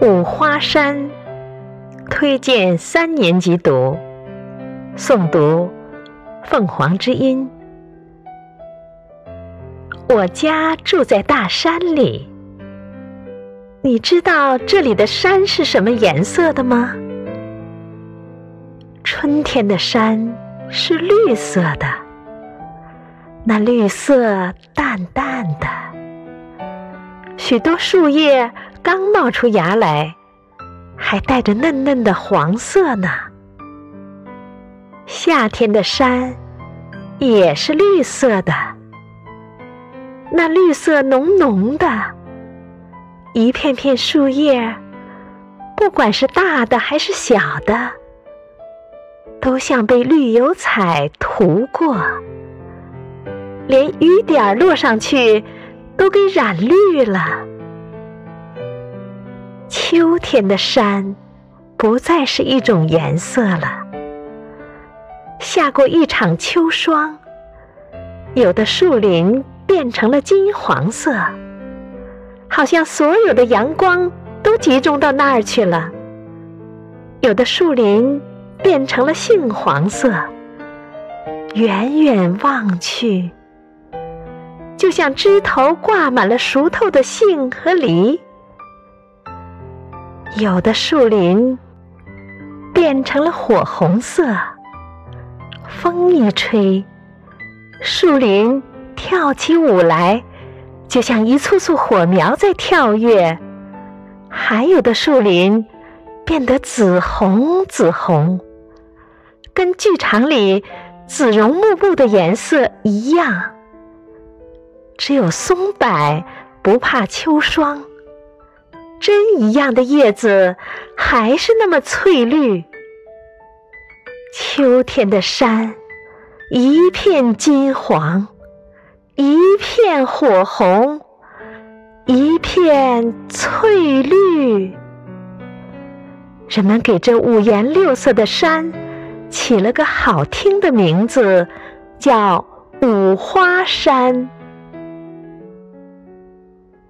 五花山推荐三年级读诵读《凤凰之音》。我家住在大山里，你知道这里的山是什么颜色的吗？春天的山是绿色的，那绿色淡淡的，许多树叶。刚冒出芽来，还带着嫩嫩的黄色呢。夏天的山也是绿色的，那绿色浓浓的，一片片树叶，不管是大的还是小的，都像被绿油彩涂过，连雨点落上去都给染绿了。秋天的山，不再是一种颜色了。下过一场秋霜，有的树林变成了金黄色，好像所有的阳光都集中到那儿去了。有的树林变成了杏黄色，远远望去，就像枝头挂满了熟透的杏和梨。有的树林变成了火红色，风一吹，树林跳起舞来，就像一簇簇火苗在跳跃。还有的树林变得紫红紫红，跟剧场里紫绒幕布的颜色一样。只有松柏不怕秋霜。针一样的叶子还是那么翠绿。秋天的山，一片金黄，一片火红，一片翠绿。人们给这五颜六色的山起了个好听的名字，叫五花山。